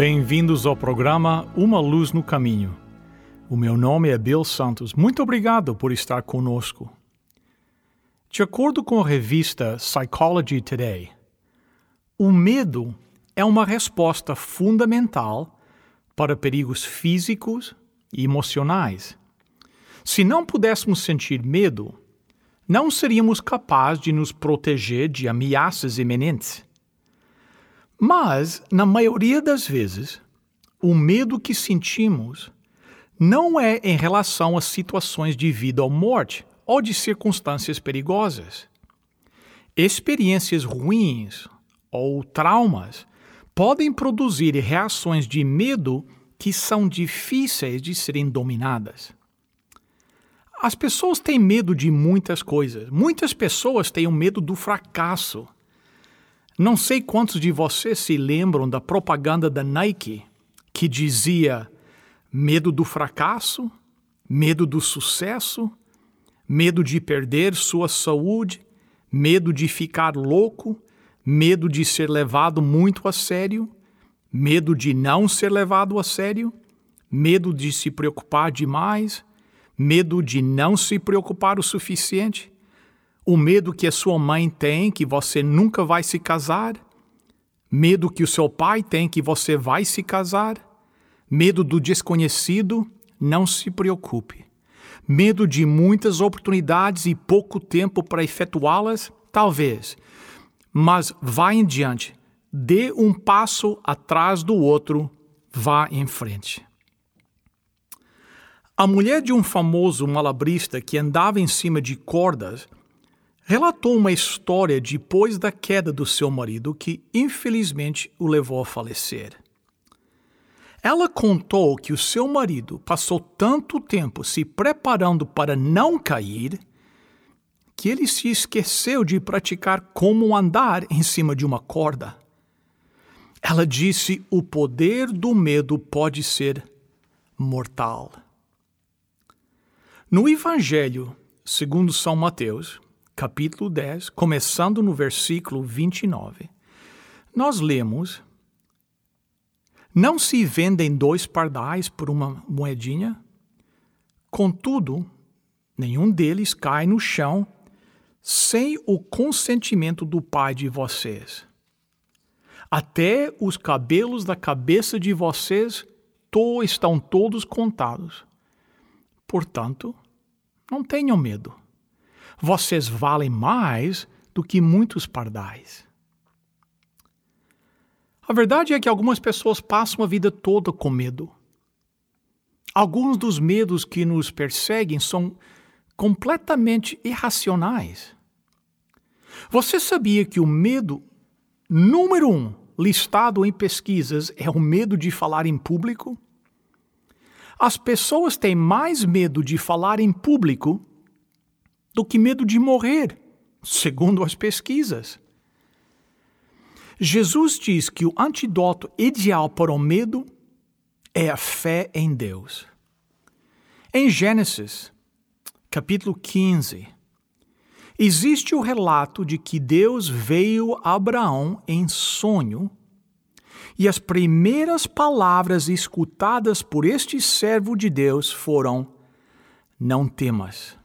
Bem-vindos ao programa Uma Luz no Caminho. O meu nome é Bill Santos. Muito obrigado por estar conosco. De acordo com a revista Psychology Today, o medo é uma resposta fundamental para perigos físicos e emocionais. Se não pudéssemos sentir medo, não seríamos capazes de nos proteger de ameaças iminentes. Mas, na maioria das vezes, o medo que sentimos não é em relação a situações de vida ou morte ou de circunstâncias perigosas. Experiências ruins ou traumas podem produzir reações de medo que são difíceis de serem dominadas. As pessoas têm medo de muitas coisas. Muitas pessoas têm o medo do fracasso. Não sei quantos de vocês se lembram da propaganda da Nike que dizia medo do fracasso, medo do sucesso, medo de perder sua saúde, medo de ficar louco, medo de ser levado muito a sério, medo de não ser levado a sério, medo de se preocupar demais, medo de não se preocupar o suficiente, o medo que a sua mãe tem que você nunca vai se casar, medo que o seu pai tem que você vai se casar, medo do desconhecido, não se preocupe. Medo de muitas oportunidades e pouco tempo para efetuá-las, talvez. Mas vá em diante, dê um passo atrás do outro, vá em frente. A mulher de um famoso malabrista que andava em cima de cordas relatou uma história depois da queda do seu marido que infelizmente o levou a falecer. Ela contou que o seu marido passou tanto tempo se preparando para não cair que ele se esqueceu de praticar como andar em cima de uma corda. Ela disse: o poder do medo pode ser mortal. No Evangelho, segundo São Mateus, capítulo 10, começando no versículo 29, nós lemos: Não se vendem dois pardais por uma moedinha? Contudo, nenhum deles cai no chão sem o consentimento do Pai de vocês. Até os cabelos da cabeça de vocês to estão todos contados. Portanto, não tenham medo. Vocês valem mais do que muitos pardais. A verdade é que algumas pessoas passam a vida toda com medo. Alguns dos medos que nos perseguem são completamente irracionais. Você sabia que o medo número um listado em pesquisas é o medo de falar em público? As pessoas têm mais medo de falar em público do que medo de morrer, segundo as pesquisas. Jesus diz que o antídoto ideal para o medo é a fé em Deus. Em Gênesis, capítulo 15, existe o relato de que Deus veio a Abraão em sonho e as primeiras palavras escutadas por este servo de Deus foram: Não temas.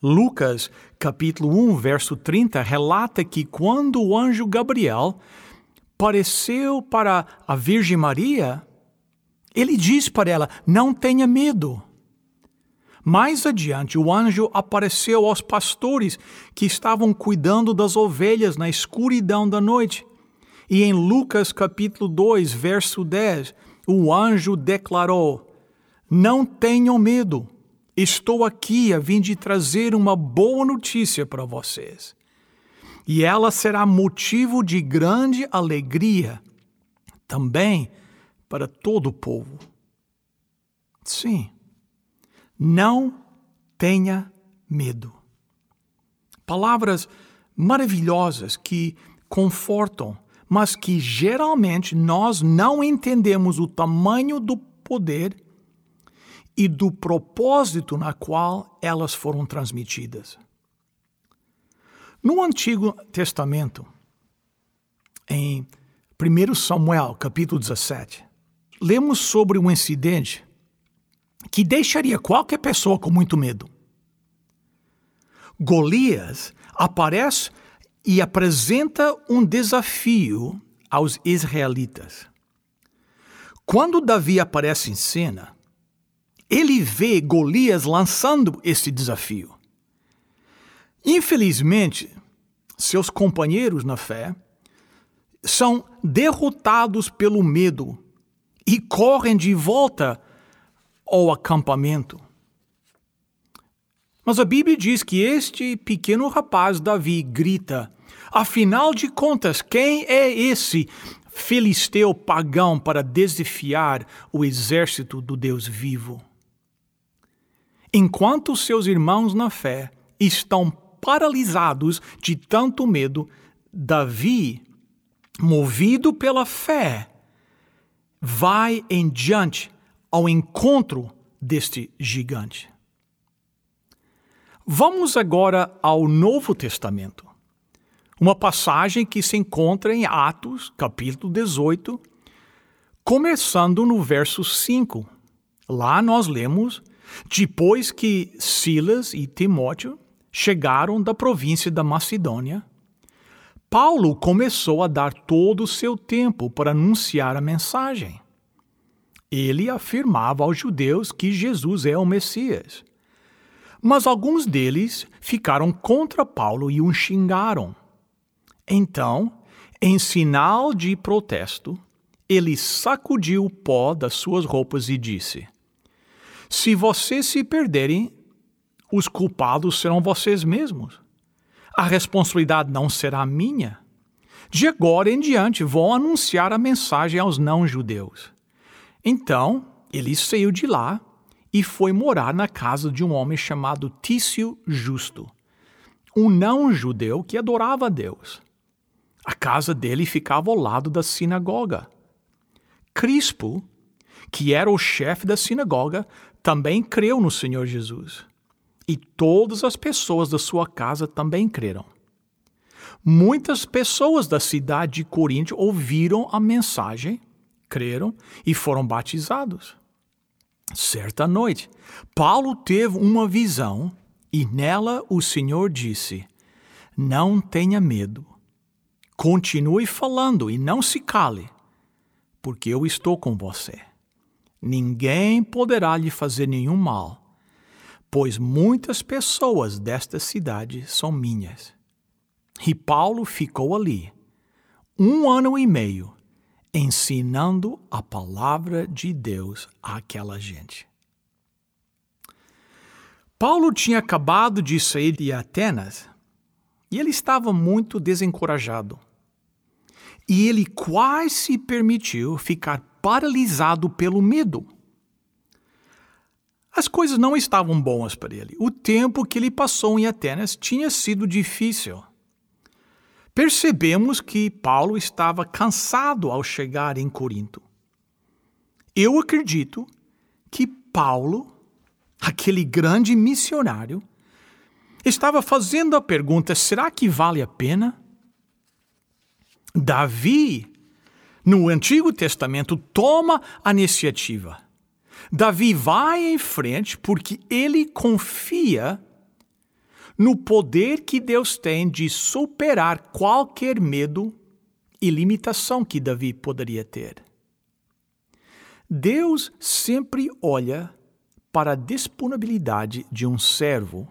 Lucas, capítulo 1, verso 30, relata que quando o anjo Gabriel apareceu para a Virgem Maria, ele diz para ela: Não tenha medo. Mais adiante, o anjo apareceu aos pastores que estavam cuidando das ovelhas na escuridão da noite. E em Lucas capítulo 2, verso 10, o anjo declarou: Não tenham medo, estou aqui a fim de trazer uma boa notícia para vocês. e ela será motivo de grande alegria também para todo o povo. Sim, não tenha medo. Palavras maravilhosas que confortam, mas que geralmente nós não entendemos o tamanho do poder e do propósito na qual elas foram transmitidas. No Antigo Testamento, em 1 Samuel, capítulo 17, lemos sobre um incidente que deixaria qualquer pessoa com muito medo. Golias aparece e apresenta um desafio aos israelitas. Quando Davi aparece em cena, ele vê Golias lançando esse desafio. Infelizmente, seus companheiros na fé são derrotados pelo medo e correm de volta ao acampamento. Mas a Bíblia diz que este pequeno rapaz Davi grita: Afinal de contas, quem é esse filisteu pagão para desafiar o exército do Deus vivo? Enquanto seus irmãos na fé estão paralisados de tanto medo, Davi, movido pela fé, vai em diante ao encontro deste gigante. Vamos agora ao Novo Testamento. Uma passagem que se encontra em Atos, capítulo 18, começando no verso 5. Lá nós lemos: Depois que Silas e Timóteo chegaram da província da Macedônia, Paulo começou a dar todo o seu tempo para anunciar a mensagem. Ele afirmava aos judeus que Jesus é o Messias mas alguns deles ficaram contra Paulo e o xingaram. Então, em sinal de protesto, ele sacudiu o pó das suas roupas e disse: Se vocês se perderem, os culpados serão vocês mesmos. A responsabilidade não será minha. De agora em diante vou anunciar a mensagem aos não-judeus. Então, ele saiu de lá e foi morar na casa de um homem chamado Tício Justo, um não-judeu que adorava a Deus. A casa dele ficava ao lado da sinagoga. Crispo, que era o chefe da sinagoga, também creu no Senhor Jesus. E todas as pessoas da sua casa também creram. Muitas pessoas da cidade de Corinto ouviram a mensagem, creram e foram batizados. Certa noite, Paulo teve uma visão e nela o Senhor disse: Não tenha medo. Continue falando e não se cale, porque eu estou com você. Ninguém poderá lhe fazer nenhum mal, pois muitas pessoas desta cidade são minhas. E Paulo ficou ali, um ano e meio, ensinando a palavra de Deus àquela gente. Paulo tinha acabado de sair de Atenas e ele estava muito desencorajado. E ele quase se permitiu ficar paralisado pelo medo. As coisas não estavam boas para ele. O tempo que ele passou em Atenas tinha sido difícil percebemos que Paulo estava cansado ao chegar em Corinto. Eu acredito que Paulo, aquele grande missionário, estava fazendo a pergunta: será que vale a pena? Davi, no Antigo Testamento, toma a iniciativa. Davi vai em frente porque ele confia no poder que Deus tem de superar qualquer medo e limitação que Davi poderia ter. Deus sempre olha para a disponibilidade de um servo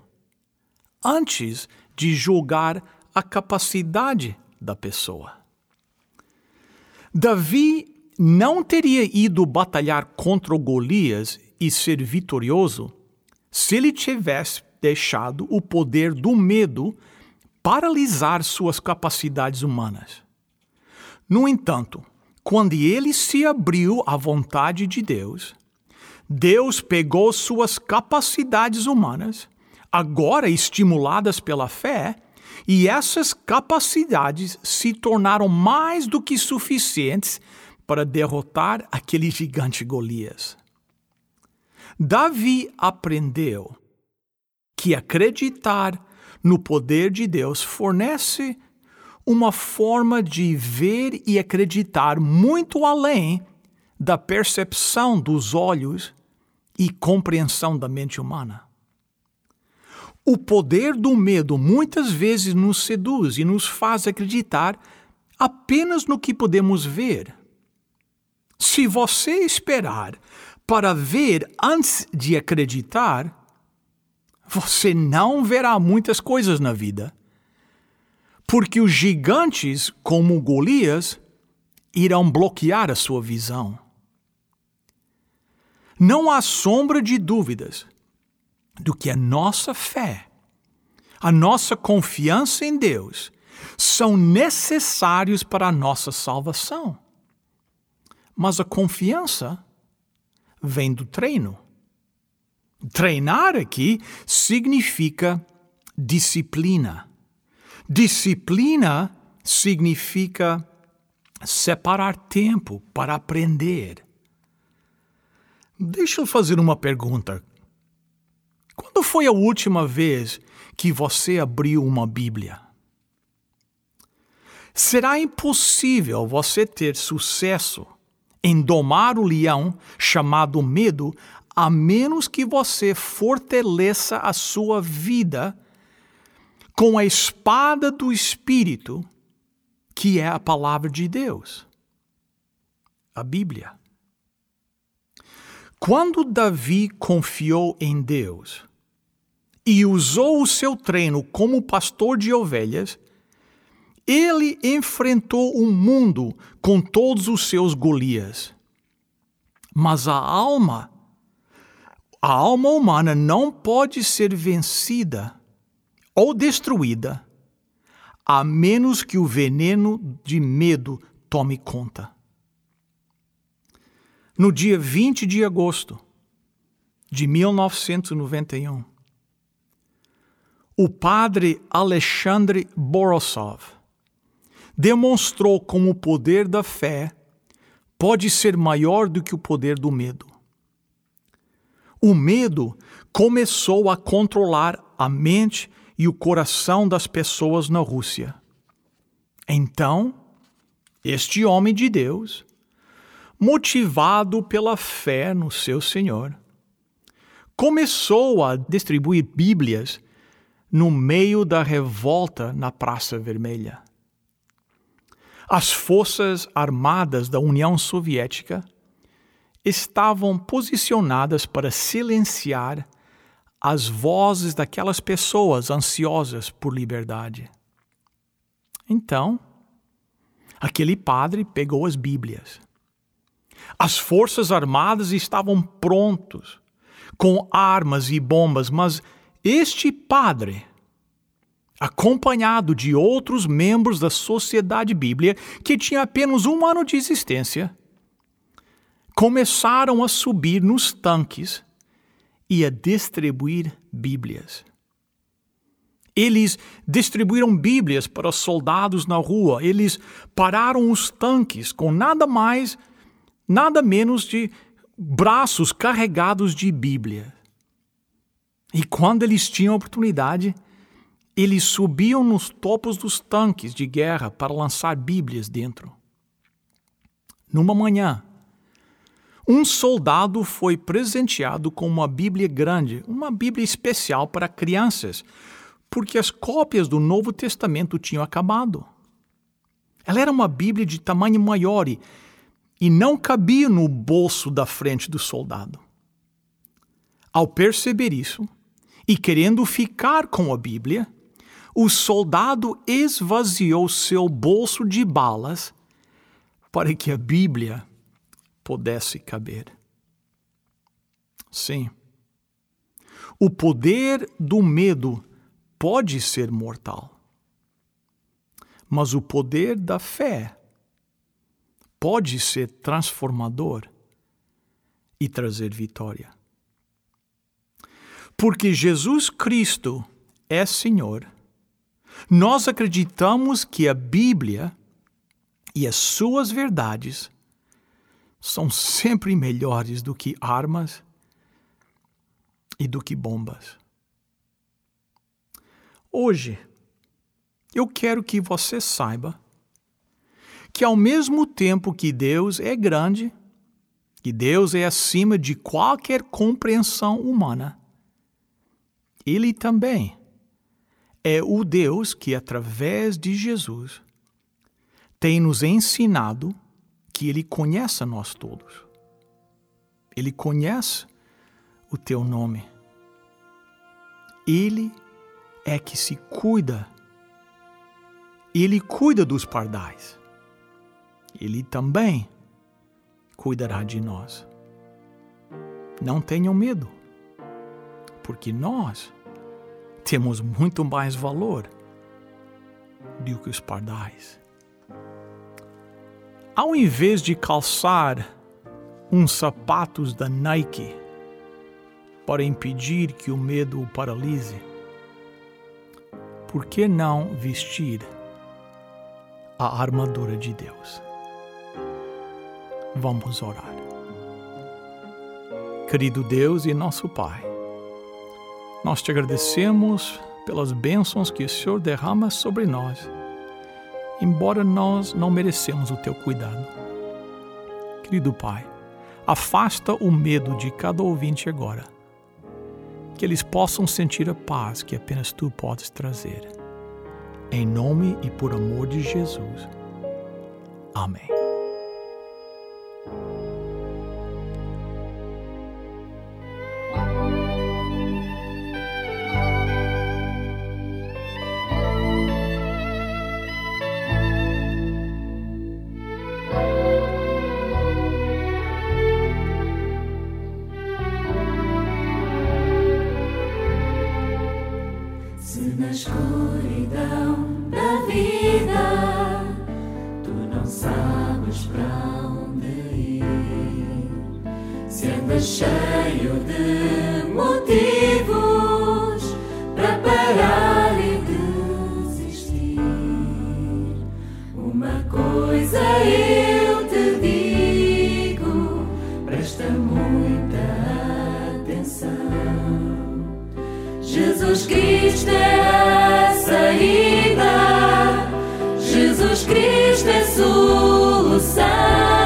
antes de julgar a capacidade da pessoa. Davi não teria ido batalhar contra Golias e ser vitorioso se ele tivesse deixado o poder do medo paralisar suas capacidades humanas. No entanto, quando ele se abriu à vontade de Deus, Deus pegou suas capacidades humanas, agora estimuladas pela fé, e essas capacidades se tornaram mais do que suficientes para derrotar aquele gigante Golias. Davi aprendeu que acreditar no poder de Deus fornece uma forma de ver e acreditar muito além da percepção dos olhos e compreensão da mente humana. O poder do medo muitas vezes nos seduz e nos faz acreditar apenas no que podemos ver. Se você esperar para ver antes de acreditar, você não verá muitas coisas na vida porque os gigantes, como Golias, irão bloquear a sua visão. Não há sombra de dúvidas do que a nossa fé, a nossa confiança em Deus, são necessários para a nossa salvação. Mas a confiança vem do treino. Treinar aqui significa disciplina. Disciplina significa separar tempo para aprender. Deixa eu fazer uma pergunta. Quando foi a última vez que você abriu uma Bíblia? Será impossível você ter sucesso em domar o leão chamado medo a menos que você fortaleça a sua vida com a espada do Espírito, que é a palavra de Deus, a Bíblia. Quando Davi confiou em Deus e usou o seu treino como pastor de ovelhas, ele enfrentou o mundo com todos os seus Golias. Mas a alma, a alma humana não pode ser vencida ou destruída, a menos que o veneno de medo tome conta. No dia 20 de agosto de 1991, o padre Alexandre Borosov demonstrou como o poder da fé pode ser maior do que o poder do medo. O medo começou a controlar a mente e o coração das pessoas na Rússia. Então, este homem de Deus, motivado pela fé no seu Senhor, começou a distribuir Bíblias no meio da revolta na Praça Vermelha. As forças armadas da União Soviética estavam posicionadas para silenciar as vozes daquelas pessoas ansiosas por liberdade. Então, aquele padre pegou as Bíblias. As forças armadas estavam prontos, com armas e bombas, mas este padre, acompanhado de outros membros da Sociedade Bíblia, que tinha apenas um ano de existência, começaram a subir nos tanques e a distribuir Bíblias. Eles distribuíram Bíblias para os soldados na rua, eles pararam os tanques com nada mais, nada menos de braços carregados de Bíblia. E quando eles tinham oportunidade, eles subiam nos topos dos tanques de guerra para lançar Bíblias dentro. Numa manhã, um soldado foi presenteado com uma Bíblia grande, uma Bíblia especial para crianças, porque as cópias do Novo Testamento tinham acabado. Ela era uma Bíblia de tamanho maior e, e não cabia no bolso da frente do soldado. Ao perceber isso, e querendo ficar com a Bíblia, o soldado esvaziou seu bolso de balas para que a Bíblia pudesse caber. Sim, o poder do medo pode ser mortal. Mas o poder da fé pode ser transformador e trazer vitória. Porque Jesus Cristo é Senhor, nós acreditamos que a Bíblia e as suas verdades são sempre melhores do que armas e do que bombas. Hoje, eu quero que você saiba que, ao mesmo tempo que Deus é grande, que Deus é acima de qualquer compreensão humana, Ele também é o Deus que, através de Jesus, tem nos ensinado que Ele conhece a nós todos. Ele conhece o teu nome. Ele é que se cuida. Ele cuida dos pardais. Ele também cuidará de nós. Não tenham medo, porque nós temos muito mais valor do que os pardais. Ao invés de calçar uns sapatos da Nike para impedir que o medo o paralise, por que não vestir a armadura de Deus? Vamos orar. Querido Deus e nosso Pai, nós te agradecemos pelas bênçãos que o Senhor derrama sobre nós embora nós não merecemos o teu cuidado. Querido Pai, afasta o medo de cada ouvinte agora, que eles possam sentir a paz que apenas tu podes trazer. Em nome e por amor de Jesus. Amém. Jesus Cristo é a saída, Jesus Cristo é a solução.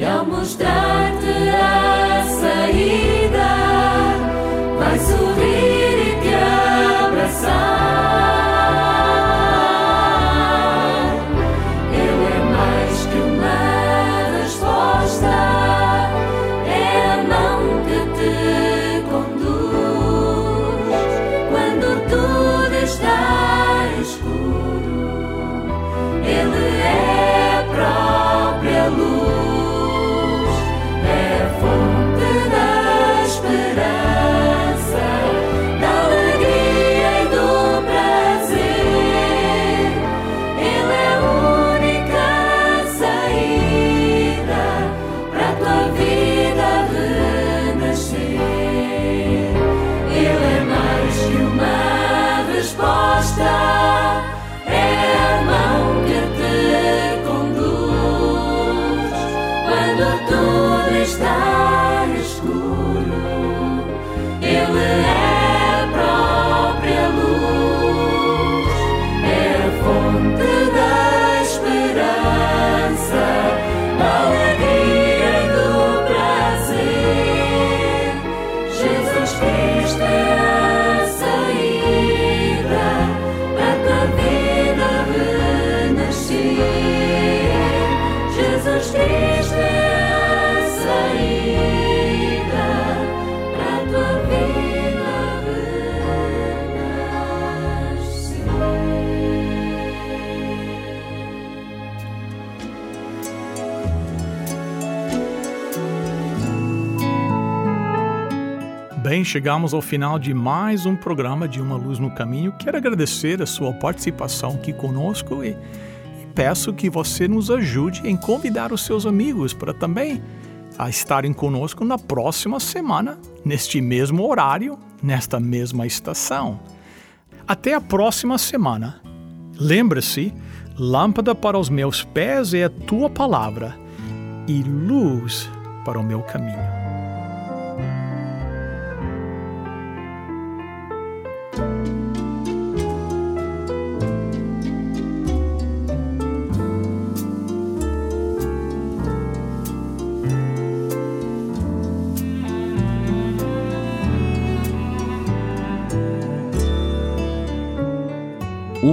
E ao mostrar-te chegamos ao final de mais um programa de Uma Luz no Caminho. Quero agradecer a sua participação aqui conosco e, e peço que você nos ajude em convidar os seus amigos para também a estarem conosco na próxima semana, neste mesmo horário, nesta mesma estação. Até a próxima semana. Lembre-se, lâmpada para os meus pés é a tua palavra e luz para o meu caminho.